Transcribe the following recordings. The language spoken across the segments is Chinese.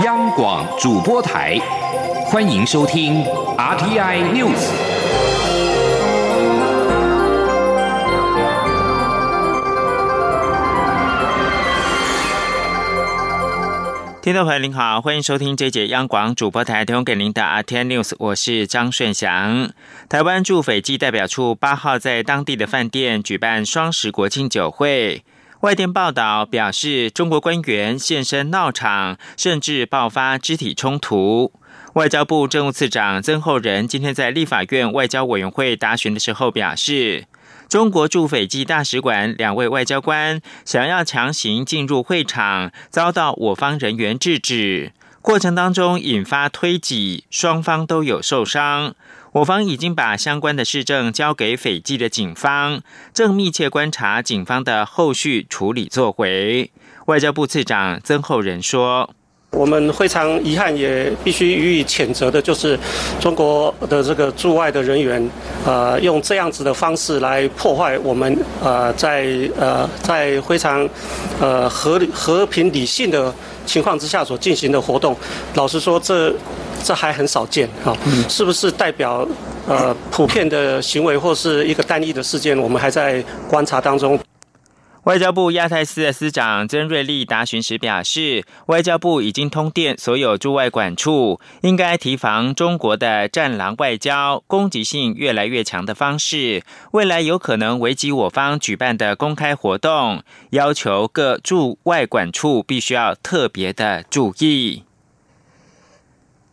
央广主播台，欢迎收听 RTI News。听众朋友您好，欢迎收听这节央广主播台提供给您的 RTI News，我是张顺祥。台湾驻斐济代表处八号在当地的饭店举办双十国庆酒会。外电报道表示，中国官员现身闹场，甚至爆发肢体冲突。外交部政务次长曾厚仁今天在立法院外交委员会答询的时候表示，中国驻斐济大使馆两位外交官想要强行进入会场，遭到我方人员制止，过程当中引发推挤，双方都有受伤。我方已经把相关的市政交给斐济的警方，正密切观察警方的后续处理作为。外交部次长曾厚仁说：“我们非常遗憾，也必须予以谴责的，就是中国的这个驻外的人员，呃，用这样子的方式来破坏我们呃在呃在非常呃和和平理性的情况之下所进行的活动。老实说，这。”这还很少见，哈，是不是代表呃普遍的行为或是一个单一的事件？我们还在观察当中。外交部亚太司的司长曾瑞丽答询时表示，外交部已经通电所有驻外管处，应该提防中国的战狼外交、攻击性越来越强的方式，未来有可能危及我方举办的公开活动，要求各驻外管处必须要特别的注意。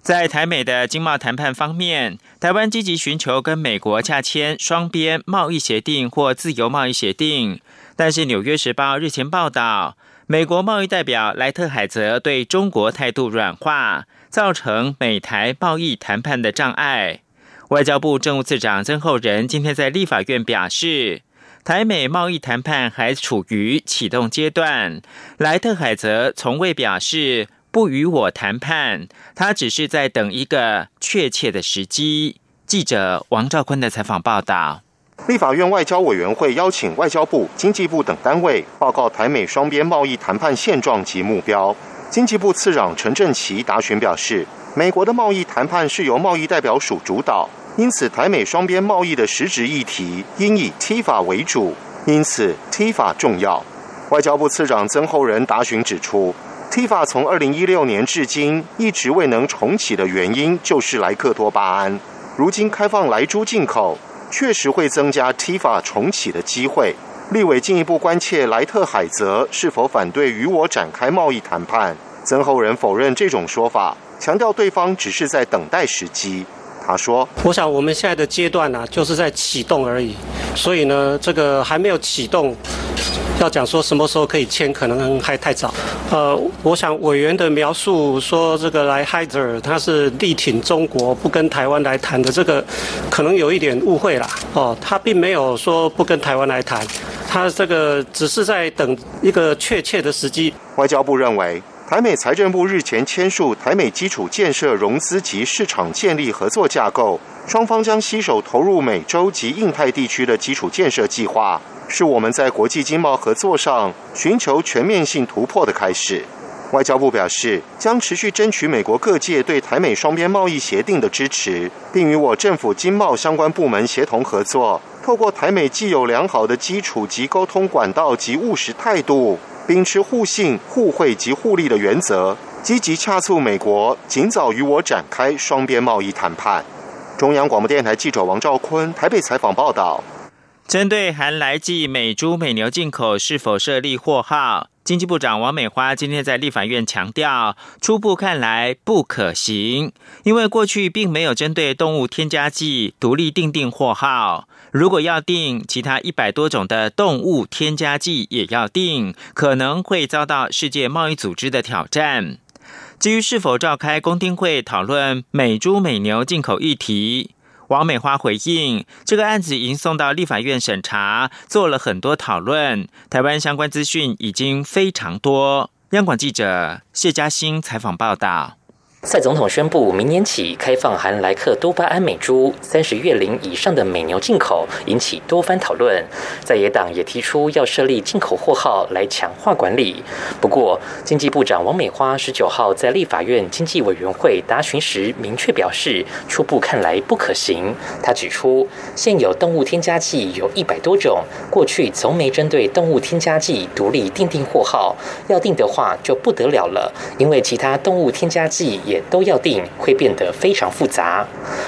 在台美的经贸谈判方面，台湾积极寻求跟美国洽签双边贸易协定或自由贸易协定。但是，《纽约时报》日前报道，美国贸易代表莱特海泽对中国态度软化，造成美台贸易谈判的障碍。外交部政务次长曾厚仁今天在立法院表示，台美贸易谈判还处于启动阶段。莱特海泽从未表示。不与我谈判，他只是在等一个确切的时机。记者王兆坤的采访报道。立法院外交委员会邀请外交部、经济部等单位报告台美双边贸易谈判现状及目标。经济部次长陈振奇答询表示，美国的贸易谈判是由贸易代表署主导，因此台美双边贸易的实质议题应以 T 法为主，因此 T 法重要。外交部次长曾厚仁答询指出。TIFA 从二零一六年至今一直未能重启的原因，就是莱克多巴胺。如今开放莱猪进口，确实会增加 TIFA 重启的机会。立委进一步关切莱特海泽是否反对与我展开贸易谈判。曾厚仁否认这种说法，强调对方只是在等待时机。他说：“我想我们现在的阶段呢，就是在启动而已，所以呢，这个还没有启动。”要讲说什么时候可以签，可能还太早。呃，我想委员的描述说这个来 Hider 他是力挺中国，不跟台湾来谈的，这个可能有一点误会啦。哦，他并没有说不跟台湾来谈，他这个只是在等一个确切的时机。外交部认为，台美财政部日前签署台美基础建设融资及市场建立合作架构，双方将携手投入美洲及印太地区的基础建设计划。是我们在国际经贸合作上寻求全面性突破的开始。外交部表示，将持续争取美国各界对台美双边贸易协定的支持，并与我政府经贸相关部门协同合作，透过台美既有良好的基础及沟通管道及务实态度，秉持互信、互惠及互利的原则，积极洽促美国尽早与我展开双边贸易谈判。中央广播电台记者王兆坤台北采访报道。针对含来记美猪美牛进口是否设立货号，经济部长王美花今天在立法院强调，初步看来不可行，因为过去并没有针对动物添加剂独立定定货号，如果要定，其他一百多种的动物添加剂也要定，可能会遭到世界贸易组织的挑战。至于是否召开公听会讨论美猪美牛进口议题？王美花回应，这个案子已经送到立法院审查，做了很多讨论。台湾相关资讯已经非常多。央广记者谢嘉欣采访报道。蔡总统宣布，明年起开放含莱克多巴胺美猪三十月龄以上的美牛进口，引起多番讨论。在野党也提出要设立进口货号来强化管理。不过，经济部长王美花十九号在立法院经济委员会答询时明确表示，初步看来不可行。他指出，现有动物添加剂有一百多种，过去从没针对动物添加剂独立定定货号，要定的话就不得了了，因为其他动物添加剂。也都要定，会变得非常复杂。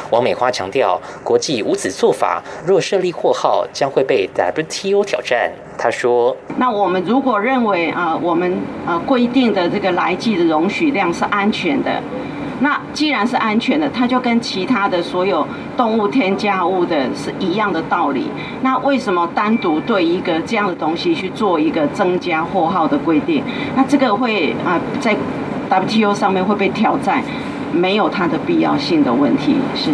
王美花强调，国际无此做法，若设立货号，将会被 WTO 挑战。他说：“那我们如果认为啊，我们呃规定的这个来剂的容许量是安全的，那既然是安全的，它就跟其他的所有动物添加物的是一样的道理。那为什么单独对一个这样的东西去做一个增加货号的规定？那这个会啊在。” WTO 上面会被挑战，没有它的必要性的问题是。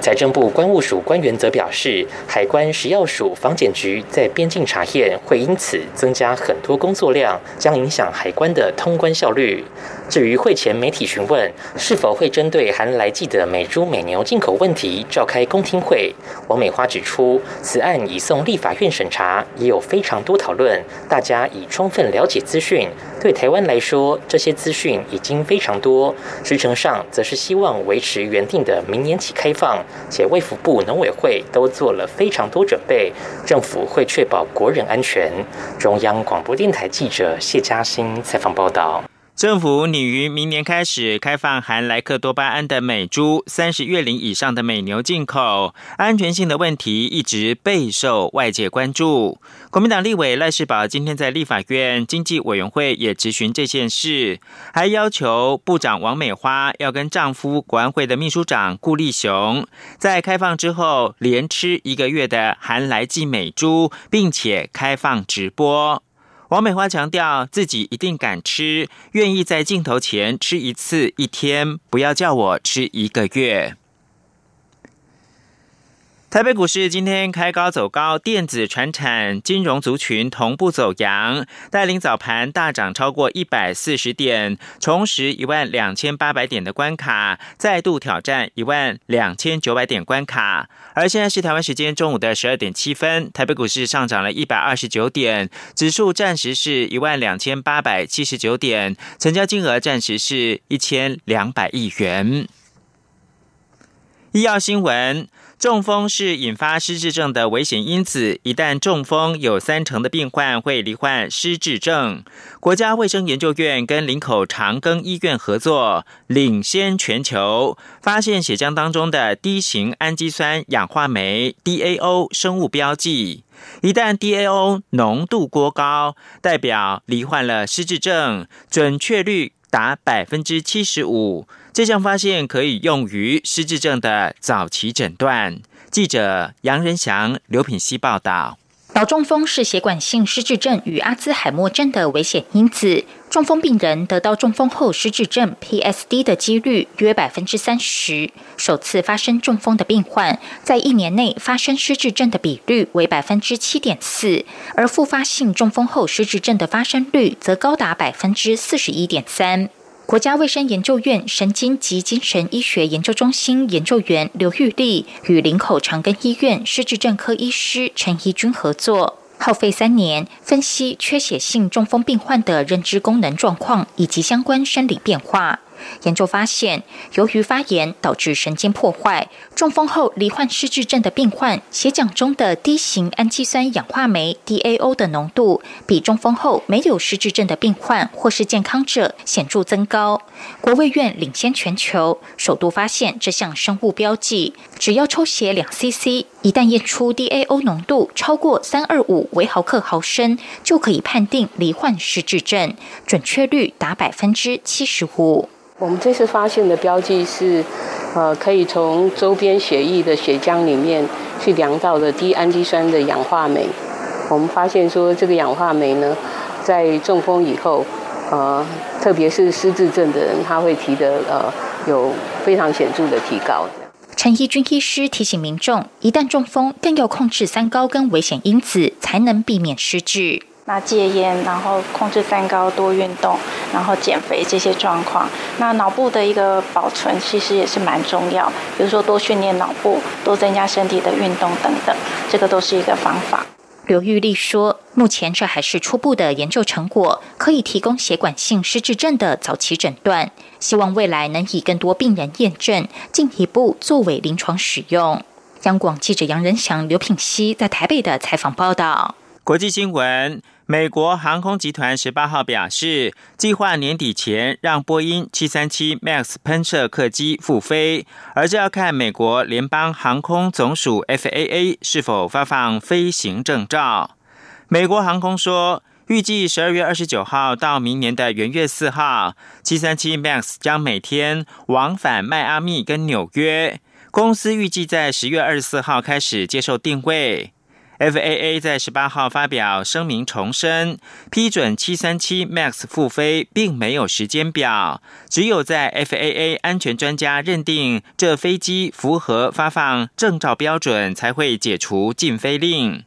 财政部关务署官员则表示，海关、食药署、防检局在边境查验会因此增加很多工作量，将影响海关的通关效率。至于会前媒体询问是否会针对含来记的美猪美牛进口问题召开公听会，王美花指出，此案已送立法院审查，也有非常多讨论，大家已充分了解资讯。对台湾来说，这些资讯已经非常多。时程上则是希望维持原定的明年起开放。且卫福部、农委会都做了非常多准备，政府会确保国人安全。中央广播电台记者谢嘉欣采访报道。政府拟于明年开始开放含莱克多巴胺的美猪、三十月龄以上的美牛进口，安全性的问题一直备受外界关注。国民党立委赖世宝今天在立法院经济委员会也质询这件事，还要求部长王美花要跟丈夫国安会的秘书长顾立雄，在开放之后连吃一个月的含来剂美猪，并且开放直播。王美花强调自己一定敢吃，愿意在镜头前吃一次一天，不要叫我吃一个月。台北股市今天开高走高，电子、船产、金融族群同步走阳，带领早盘大涨超过一百四十点，重拾一万两千八百点的关卡，再度挑战一万两千九百点关卡。而现在是台湾时间中午的十二点七分，台北股市上涨了一百二十九点，指数暂时是一万两千八百七十九点，成交金额暂时是一千两百亿元。医药新闻。中风是引发失智症的危险因子，一旦中风，有三成的病患会罹患失智症。国家卫生研究院跟林口长庚医院合作，领先全球，发现血浆当中的低型氨基酸氧化酶 （DAO） 生物标记，一旦 DAO 浓度过高，代表罹患了失智症，准确率达百分之七十五。这项发现可以用于失智症的早期诊断。记者杨仁祥、刘品希报道。脑中风是血管性失智症与阿兹海默症的危险因子。中风病人得到中风后失智症 （PSD） 的几率约百分之三十。首次发生中风的病患，在一年内发生失智症的比率为百分之七点四，而复发性中风后失智症的发生率则高达百分之四十一点三。国家卫生研究院神经及精神医学研究中心研究员刘玉丽与林口长庚医院失智症科医师陈怡君合作，耗费三年分析缺血性中风病患的认知功能状况以及相关生理变化。研究发现，由于发炎导致神经破坏，中风后罹患失智症的病患，血浆中的低型氨基酸氧化酶 （DAO） 的浓度，比中风后没有失智症的病患或是健康者显著增高。国卫院领先全球，首度发现这项生物标记。只要抽血两 CC，一旦验出 DAO 浓度超过三二五微毫克毫升，就可以判定罹患失智症，准确率达百分之七十五。我们这次发现的标记是，呃，可以从周边血液的血浆里面去量到的低氨基酸的氧化酶。我们发现说，这个氧化酶呢，在中风以后，呃，特别是失智症的人，他会提的呃，有非常显著的提高。陈义军医师提醒民众，一旦中风，更要控制三高跟危险因子，才能避免失智。那戒烟，然后控制三高，多运动，然后减肥这些状况。那脑部的一个保存其实也是蛮重要，比如说多训练脑部，多增加身体的运动等等，这个都是一个方法。刘玉丽说：“目前这还是初步的研究成果，可以提供血管性失智症的早期诊断。希望未来能以更多病人验证，进一步作为临床使用。”央广记者杨仁祥、刘品熙在台北的采访报道。国际新闻。美国航空集团十八号表示，计划年底前让波音七三七 MAX 喷射客机复飞，而这要看美国联邦航空总署 FAA 是否发放飞行证照。美国航空说，预计十二月二十九号到明年的元月四号，七三七 MAX 将每天往返迈阿密跟纽约。公司预计在十月二十四号开始接受定位。FAA 在十八号发表声明，重申批准737 MAX 复飞，并没有时间表，只有在 FAA 安全专家认定这飞机符合发放证照标准，才会解除禁飞令。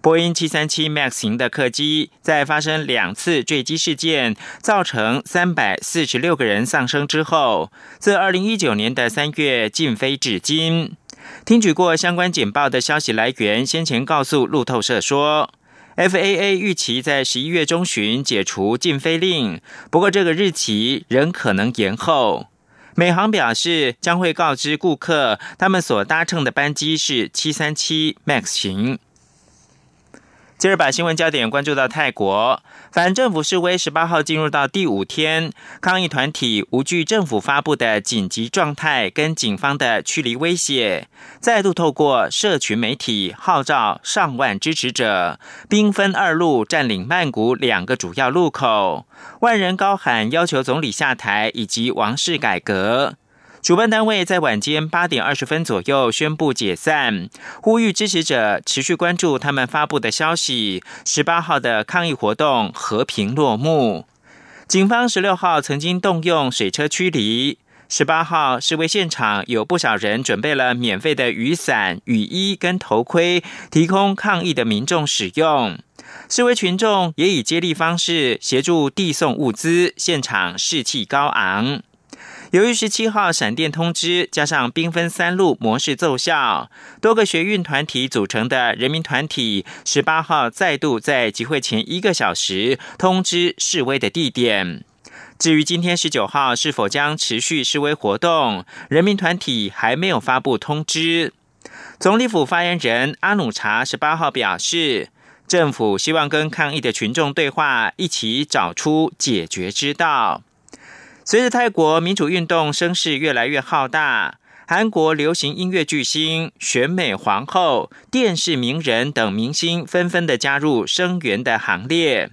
波音737 MAX 型的客机在发生两次坠机事件，造成三百四十六个人丧生之后，自二零一九年的三月禁飞至今。听取过相关简报的消息来源，先前告诉路透社说，FAA 预期在十一月中旬解除禁飞令，不过这个日期仍可能延后。美航表示将会告知顾客，他们所搭乘的班机是七三七 MAX 型。接着把新闻焦点关注到泰国，反政府示威十八号进入到第五天，抗议团体无惧政府发布的紧急状态跟警方的驱离威胁，再度透过社群媒体号召上万支持者，兵分二路占领曼谷两个主要路口，万人高喊要求总理下台以及王室改革。主办单位在晚间八点二十分左右宣布解散，呼吁支持者持续关注他们发布的消息。十八号的抗议活动和平落幕。警方十六号曾经动用水车驱离。十八号示威现场有不少人准备了免费的雨伞、雨衣跟头盔，提供抗议的民众使用。示威群众也以接力方式协助递送物资，现场士气高昂。由于十七号闪电通知加上兵分三路模式奏效，多个学运团体组成的人民团体十八号再度在集会前一个小时通知示威的地点。至于今天十九号是否将持续示威活动，人民团体还没有发布通知。总理府发言人阿努查十八号表示，政府希望跟抗议的群众对话，一起找出解决之道。随着泰国民主运动声势越来越浩大，韩国流行音乐巨星、选美皇后、电视名人等明星纷纷的加入声援的行列。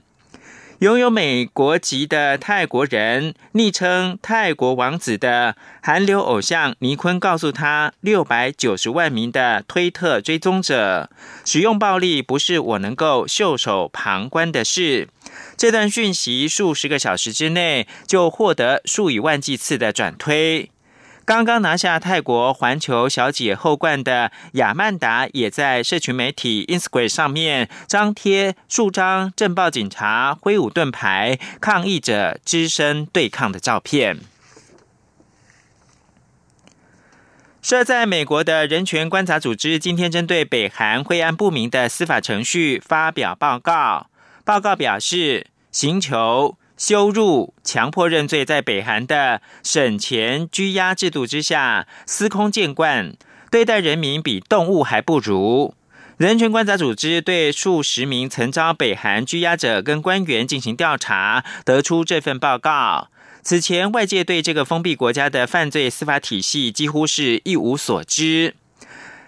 拥有美国籍的泰国人，昵称“泰国王子”的韩流偶像尼坤告诉他六百九十万名的推特追踪者：“使用暴力不是我能够袖手旁观的事。”这段讯息数十个小时之内就获得数以万计次的转推。刚刚拿下泰国环球小姐后冠的亚曼达，也在社群媒体 Instagram 上面张贴数张镇暴警察挥舞盾牌、抗议者只身对抗的照片。设在美国的人权观察组织今天针对北韩晦暗不明的司法程序发表报告。报告表示，刑求、羞辱、强迫认罪，在北韩的审前拘押制度之下司空见惯，对待人民比动物还不如。人权观察组织对数十名曾遭北韩拘押者跟官员进行调查，得出这份报告。此前，外界对这个封闭国家的犯罪司法体系几乎是一无所知。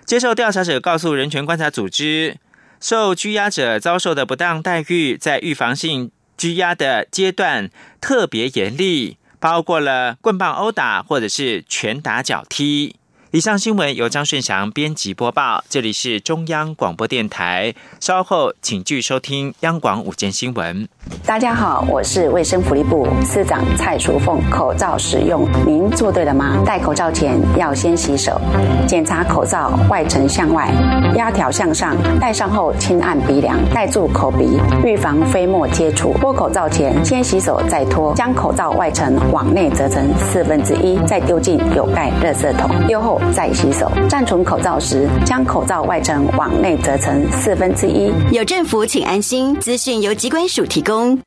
接受调查者告诉人权观察组织。受拘押者遭受的不当待遇，在预防性拘押的阶段特别严厉，包括了棍棒殴打或者是拳打脚踢。以上新闻由张顺祥编辑播报，这里是中央广播电台。稍后请继续收听央广午间新闻。大家好，我是卫生福利部司长蔡淑凤。口罩使用，您做对了吗？戴口罩前要先洗手，检查口罩外层向外，压条向上，戴上后轻按鼻梁，盖住口鼻，预防飞沫接触。脱口罩前先洗手再脱，将口罩外层往内折成四分之一，再丢进有盖热色桶。丢后。再洗手，暂存口罩时，将口罩外层往内折成四分之一。有政府，请安心。资讯由机关署提供。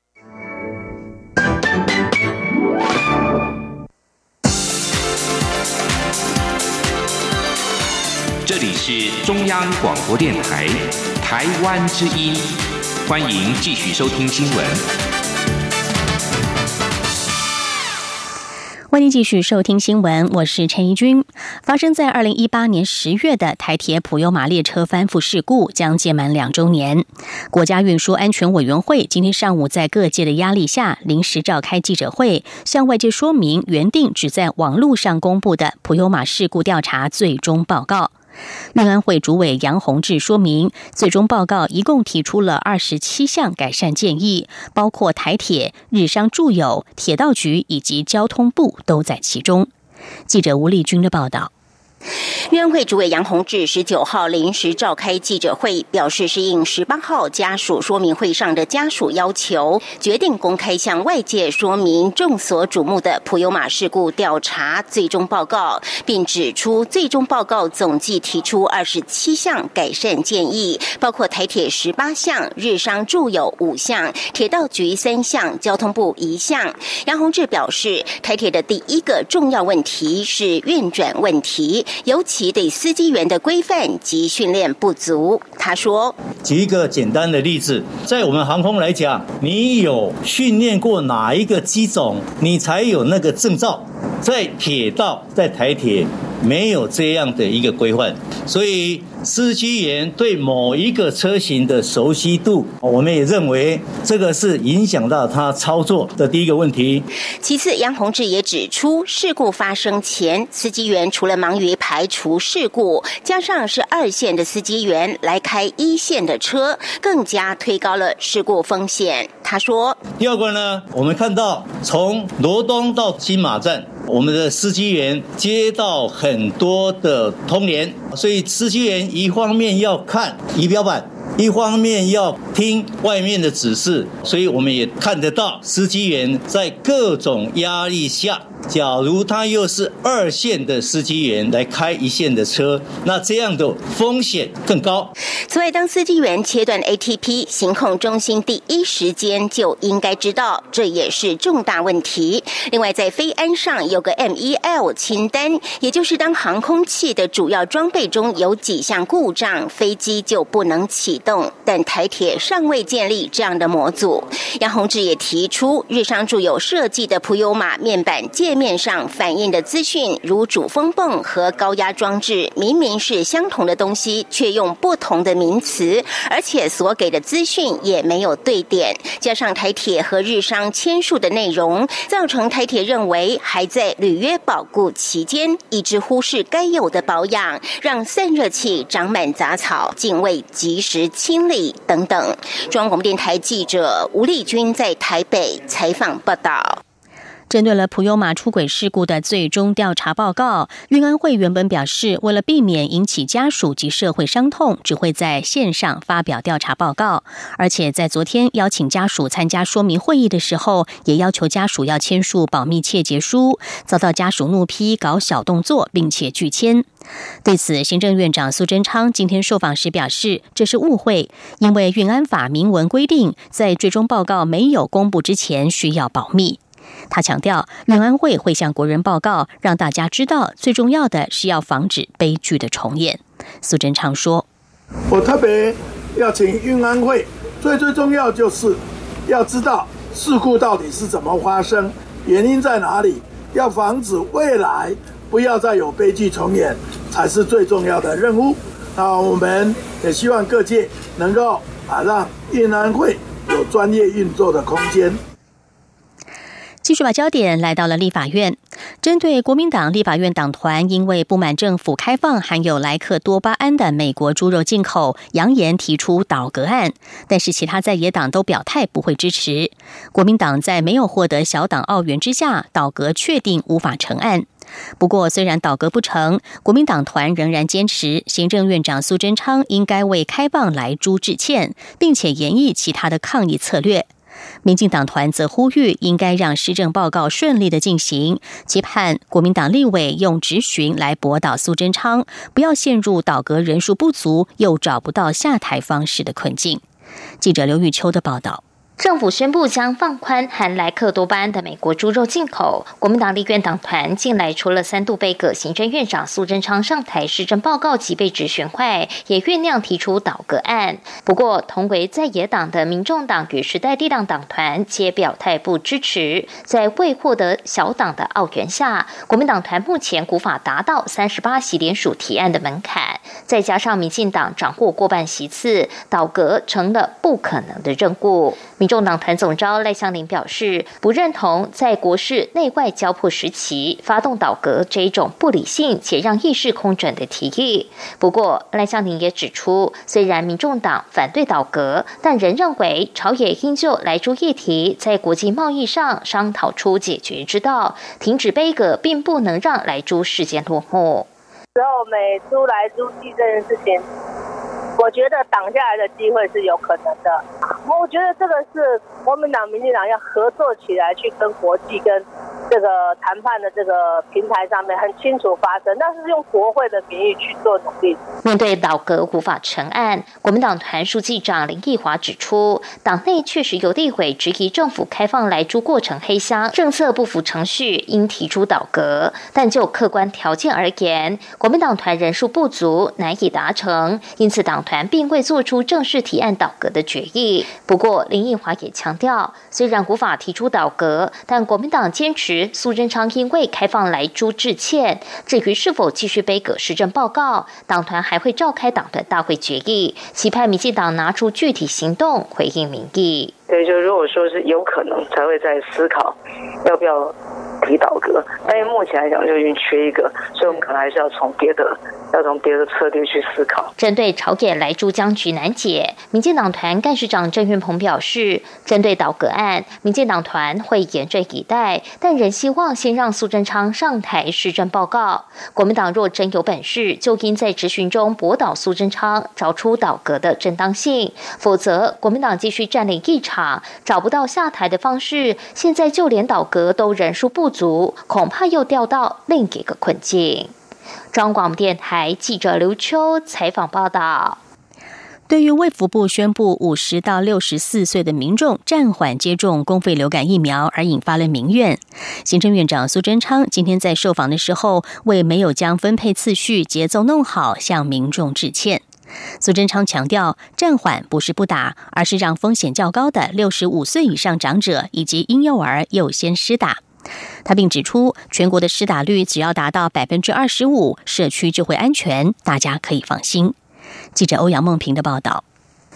这里是中央广播电台台湾之音，欢迎继续收听新闻。欢迎继续收听新闻，我是陈怡君。发生在二零一八年十月的台铁普悠马列车翻覆事故将届满两周年。国家运输安全委员会今天上午在各界的压力下，临时召开记者会，向外界说明原定只在网络上公布的普悠马事故调查最终报告。运安会主委杨洪志说明，最终报告一共提出了二十七项改善建议，包括台铁、日商住友、铁道局以及交通部都在其中。记者吴丽君的报道。院会主委杨洪志十九号临时召开记者会，表示是应十八号家属说明会上的家属要求，决定公开向外界说明众所瞩目的普悠马事故调查最终报告，并指出最终报告总计提出二十七项改善建议，包括台铁十八项、日商住友五项、铁道局三项、交通部一项。杨洪志表示，台铁的第一个重要问题是运转问题。尤其对司机员的规范及训练不足，他说：“举一个简单的例子，在我们航空来讲，你有训练过哪一个机种，你才有那个证照。在铁道，在台铁没有这样的一个规范，所以。”司机员对某一个车型的熟悉度，我们也认为这个是影响到他操作的第一个问题。其次，杨宏志也指出，事故发生前，司机员除了忙于排除事故，加上是二线的司机员来开一线的车，更加推高了事故风险。他说：“第二个呢，我们看到从罗东到金马站。”我们的司机员接到很多的通联，所以司机员一方面要看仪表板，一方面要听外面的指示，所以我们也看得到司机员在各种压力下。假如他又是二线的司机员来开一线的车，那这样的风险更高。此外，当司机员切断 ATP，行控中心第一时间就应该知道，这也是重大问题。另外，在飞安上有个 MEL 清单，也就是当航空器的主要装备中有几项故障，飞机就不能启动。但台铁尚未建立这样的模组。杨宏志也提出，日商住有设计的普悠玛面板界。面上反映的资讯，如主风泵和高压装置，明明是相同的东西，却用不同的名词，而且所给的资讯也没有对点。加上台铁和日商签署的内容，造成台铁认为还在履约保固期间，一直忽视该有的保养，让散热器长满杂草，竟未及时清理等等。中央广播电台记者吴丽君在台北采访报道。针对了普悠马出轨事故的最终调查报告，运安会原本表示，为了避免引起家属及社会伤痛，只会在线上发表调查报告。而且在昨天邀请家属参加说明会议的时候，也要求家属要签署保密切结书，遭到家属怒批搞小动作，并且拒签。对此，行政院长苏贞昌今天受访时表示，这是误会，因为运安法明文规定，在最终报告没有公布之前，需要保密。他强调，运安会会向国人报告，让大家知道，最重要的是要防止悲剧的重演。苏贞昌说：“我特别要请运安会，最最重要就是要知道事故到底是怎么发生，原因在哪里，要防止未来不要再有悲剧重演，才是最重要的任务。那我们也希望各界能够啊，让运安会有专业运作的空间。”继续把焦点来到了立法院，针对国民党立法院党团因为不满政府开放含有莱克多巴胺的美国猪肉进口，扬言提出倒戈案，但是其他在野党都表态不会支持。国民党在没有获得小党澳元之下，倒戈确定无法成案。不过，虽然倒戈不成，国民党团仍然坚持行政院长苏贞昌应该为开放来猪致歉，并且研议其他的抗议策略。民进党团则呼吁，应该让施政报告顺利的进行，期盼国民党立委用质询来驳倒苏贞昌，不要陷入倒阁人数不足又找不到下台方式的困境。记者刘玉秋的报道。政府宣布将放宽含莱克多巴胺的美国猪肉进口。国民党立院党团近来除了三度被葛行政院长苏贞昌上台施政报告及被质询外，也酝酿提出倒戈案。不过，同为在野党的民众党与时代力量党团皆表态不支持。在未获得小党的澳元下，国民党团目前无法达到三十八席联署提案的门槛。再加上民进党掌握过半席次，倒戈成了不可能的任务。民众党团总召赖香林表示，不认同在国事内外交迫时期发动倒阁这一种不理性且让意识空转的提议。不过，赖香林也指出，虽然民众党反对倒阁，但仍认为朝野应就来猪议题在国际贸易上商讨出解决之道，停止杯葛，并不能让来猪事件落幕。之后美猪来猪季这件事情。我觉得挡下来的机会是有可能的。我觉得这个是国民党、民进党要合作起来，去跟国际跟。这个谈判的这个平台上面很清楚发生，但是用国会的名义去做努力。面对倒阁无法成案，国民党团书记长林奕华指出，党内确实有立委质疑政府开放来猪过程黑箱，政策不符程序，应提出倒阁。但就客观条件而言，国民党团人数不足，难以达成，因此党团并未做出正式提案倒阁的决议。不过林奕华也强调，虽然无法提出倒阁，但国民党坚持。苏贞昌因为开放来猪致歉，至于是否继续背葛施政报告，党团还会召开党团大会决议，期盼民进党拿出具体行动回应民意。对，就如果说是有可能，才会在思考要不要提倒阁。但目前来讲，就已经缺一个，所以我们可能还是要从别的。要从别的策略去思考。针对朝野来珠僵局难解，民进党团干事长郑运鹏表示，针对倒戈案，民进党团会严阵以待，但仍希望先让苏贞昌上台施政报告。国民党若真有本事，就应在质询中驳倒苏贞昌，找出倒戈的正当性；否则，国民党继续占领一场，找不到下台的方式。现在就连倒戈都人数不足，恐怕又掉到另一个困境。中广电台记者刘秋采访报道：对于卫福部宣布五十到六十四岁的民众暂缓接种公费流感疫苗而引发了民怨，行政院长苏贞昌今天在受访的时候，为没有将分配次序节奏弄好向民众致歉。苏贞昌强调，暂缓不是不打，而是让风险较高的六十五岁以上长者以及婴幼儿优先施打。他并指出，全国的施打率只要达到百分之二十五，社区就会安全，大家可以放心。记者欧阳梦平的报道。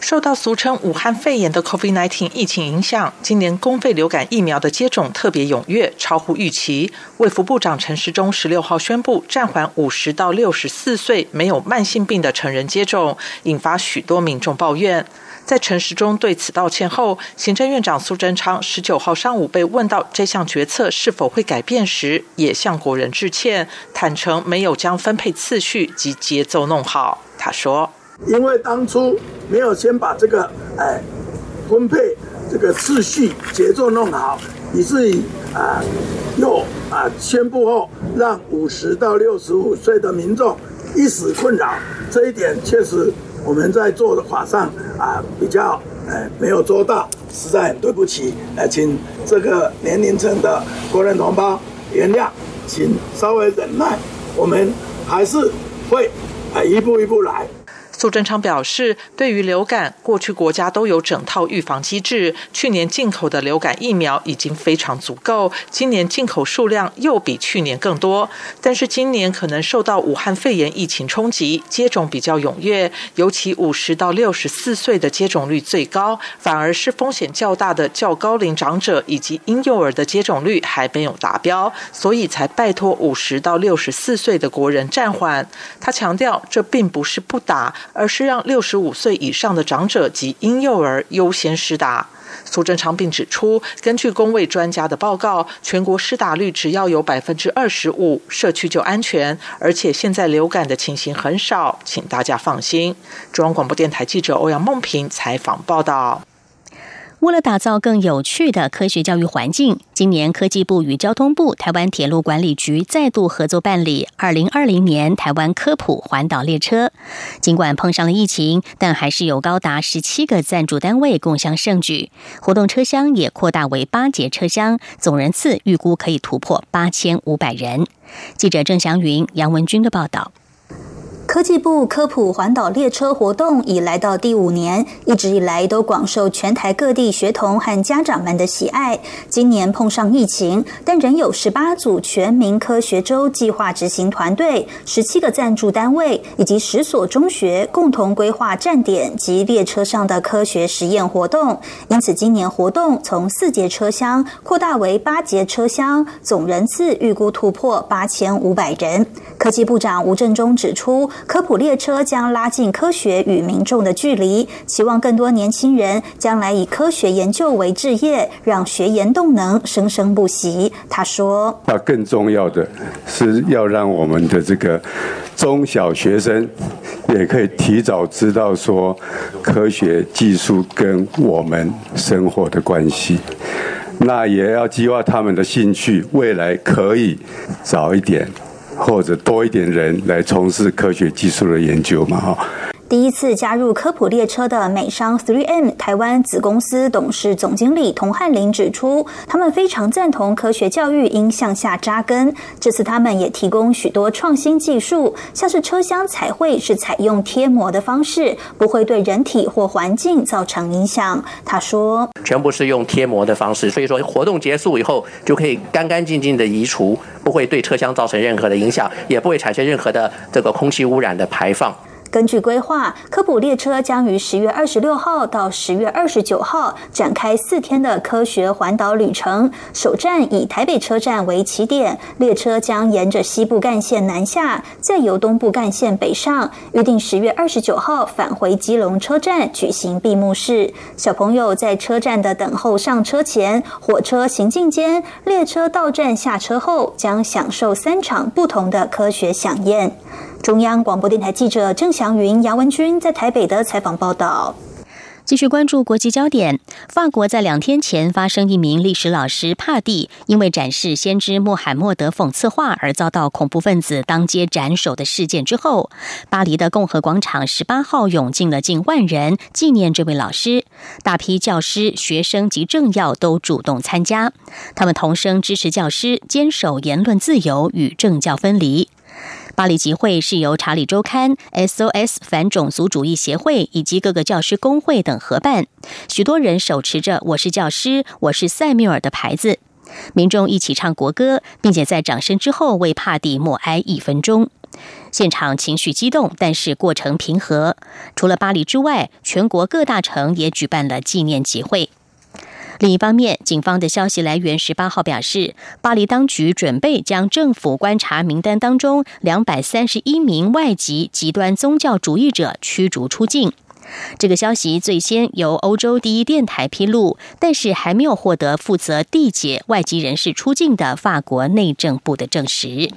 受到俗称武汉肺炎的 COVID-19 疫情影响，今年公费流感疫苗的接种特别踊跃，超乎预期。卫福部长陈时中十六号宣布暂缓五十到六十四岁没有慢性病的成人接种，引发许多民众抱怨。在陈时中对此道歉后，行政院长苏贞昌十九号上午被问到这项决策是否会改变时，也向国人致歉，坦诚没有将分配次序及节奏弄好。他说：“因为当初没有先把这个哎分配这个次序节奏弄好，以至于啊又啊宣布后，让五十到六十五岁的民众一时困扰，这一点确实。”我们在做的法上啊，比较呃没有做到，实在很对不起，呃，请这个年龄层的国人同胞原谅，请稍微忍耐，我们还是会啊一步一步来。苏贞昌表示，对于流感，过去国家都有整套预防机制，去年进口的流感疫苗已经非常足够，今年进口数量又比去年更多。但是今年可能受到武汉肺炎疫情冲击，接种比较踊跃，尤其五十到六十四岁的接种率最高，反而是风险较大的较高龄长者以及婴幼儿的接种率还没有达标，所以才拜托五十到六十四岁的国人暂缓。他强调，这并不是不打，而是让六十五岁以上的长者及婴幼儿优先施打。苏贞昌并指出，根据工卫专家的报告，全国施打率只要有百分之二十五，社区就安全，而且现在流感的情形很少，请大家放心。中央广播电台记者欧阳梦平采访报道。为了打造更有趣的科学教育环境，今年科技部与交通部、台湾铁路管理局再度合作办理二零二零年台湾科普环岛列车。尽管碰上了疫情，但还是有高达十七个赞助单位共襄盛举。活动车厢也扩大为八节车厢，总人次预估可以突破八千五百人。记者郑祥云、杨文军的报道。科技部科普环岛列车活动已来到第五年，一直以来都广受全台各地学童和家长们的喜爱。今年碰上疫情，但仍有十八组全民科学周计划执行团队、十七个赞助单位以及十所中学共同规划站点及列车上的科学实验活动。因此，今年活动从四节车厢扩大为八节车厢，总人次预估突破八千五百人。科技部长吴振中指出。科普列车将拉近科学与民众的距离，期望更多年轻人将来以科学研究为置业，让学研动能生生不息。他说：“那更重要的是要让我们的这个中小学生也可以提早知道说科学技术跟我们生活的关系，那也要激发他们的兴趣，未来可以早一点。”或者多一点人来从事科学技术的研究嘛，哈。第一次加入科普列车的美商 3M 台湾子公司董事总经理童汉林指出，他们非常赞同科学教育应向下扎根。这次他们也提供许多创新技术，像是车厢彩绘是采用贴膜的方式，不会对人体或环境造成影响。他说，全部是用贴膜的方式，所以说活动结束以后就可以干干净净的移除，不会对车厢造成任何的影响，也不会产生任何的这个空气污染的排放。根据规划，科普列车将于十月二十六号到十月二十九号展开四天的科学环岛旅程。首站以台北车站为起点，列车将沿着西部干线南下，再由东部干线北上。预定十月二十九号返回基隆车站举行闭幕式。小朋友在车站的等候上车前、火车行进间、列车到站下车后，将享受三场不同的科学飨宴。中央广播电台记者郑祥云、杨文军在台北的采访报道。继续关注国际焦点，法国在两天前发生一名历史老师帕蒂因为展示先知穆罕默德讽刺画而遭到恐怖分子当街斩首的事件之后，巴黎的共和广场十八号涌进了近万人纪念这位老师，大批教师、学生及政要都主动参加，他们同声支持教师坚守言论自由与政教分离。巴黎集会是由《查理周刊》、SOS 反种族主义协会以及各个教师工会等合办。许多人手持着“我是教师，我是塞缪尔”的牌子，民众一起唱国歌，并且在掌声之后为帕蒂默哀一分钟。现场情绪激动，但是过程平和。除了巴黎之外，全国各大城也举办了纪念集会。另一方面，警方的消息来源十八号表示，巴黎当局准备将政府观察名单当中两百三十一名外籍极端宗教主义者驱逐出境。这个消息最先由欧洲第一电台披露，但是还没有获得负责缔结外籍人士出境的法国内政部的证实。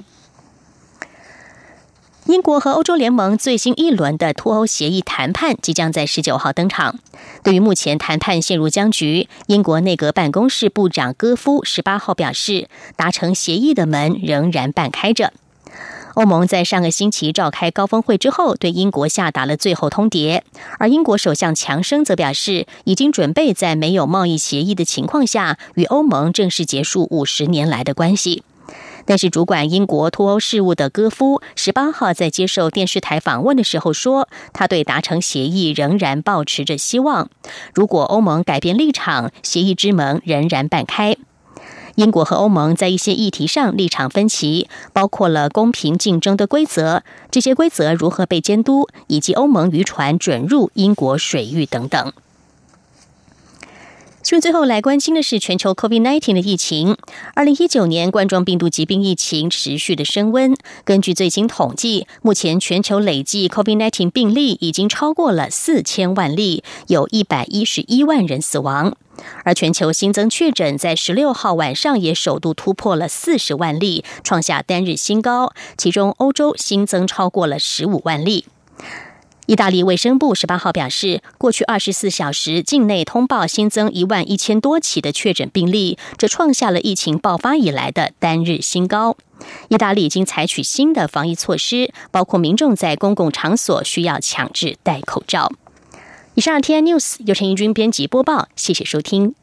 英国和欧洲联盟最新一轮的脱欧协议谈判即将在十九号登场。对于目前谈判陷入僵局，英国内阁办公室部长戈夫十八号表示，达成协议的门仍然半开着。欧盟在上个星期召开高峰会之后，对英国下达了最后通牒，而英国首相强生则表示，已经准备在没有贸易协议的情况下，与欧盟正式结束五十年来的关系。但是，主管英国脱欧事务的戈夫十八号在接受电视台访问的时候说，他对达成协议仍然保持着希望。如果欧盟改变立场，协议之门仍然半开。英国和欧盟在一些议题上立场分歧，包括了公平竞争的规则，这些规则如何被监督，以及欧盟渔船准入英国水域等等。新闻最后来关心的是全球 COVID-19 的疫情。二零一九年冠状病毒疾病疫情持续的升温。根据最新统计，目前全球累计 COVID-19 病例已经超过了四千万例，有一百一十一万人死亡。而全球新增确诊在十六号晚上也首度突破了四十万例，创下单日新高。其中，欧洲新增超过了十五万例。意大利卫生部十八号表示，过去二十四小时境内通报新增一万一千多起的确诊病例，这创下了疫情爆发以来的单日新高。意大利已经采取新的防疫措施，包括民众在公共场所需要强制戴口罩。以上，T N News 由陈怡君编辑播报，谢谢收听。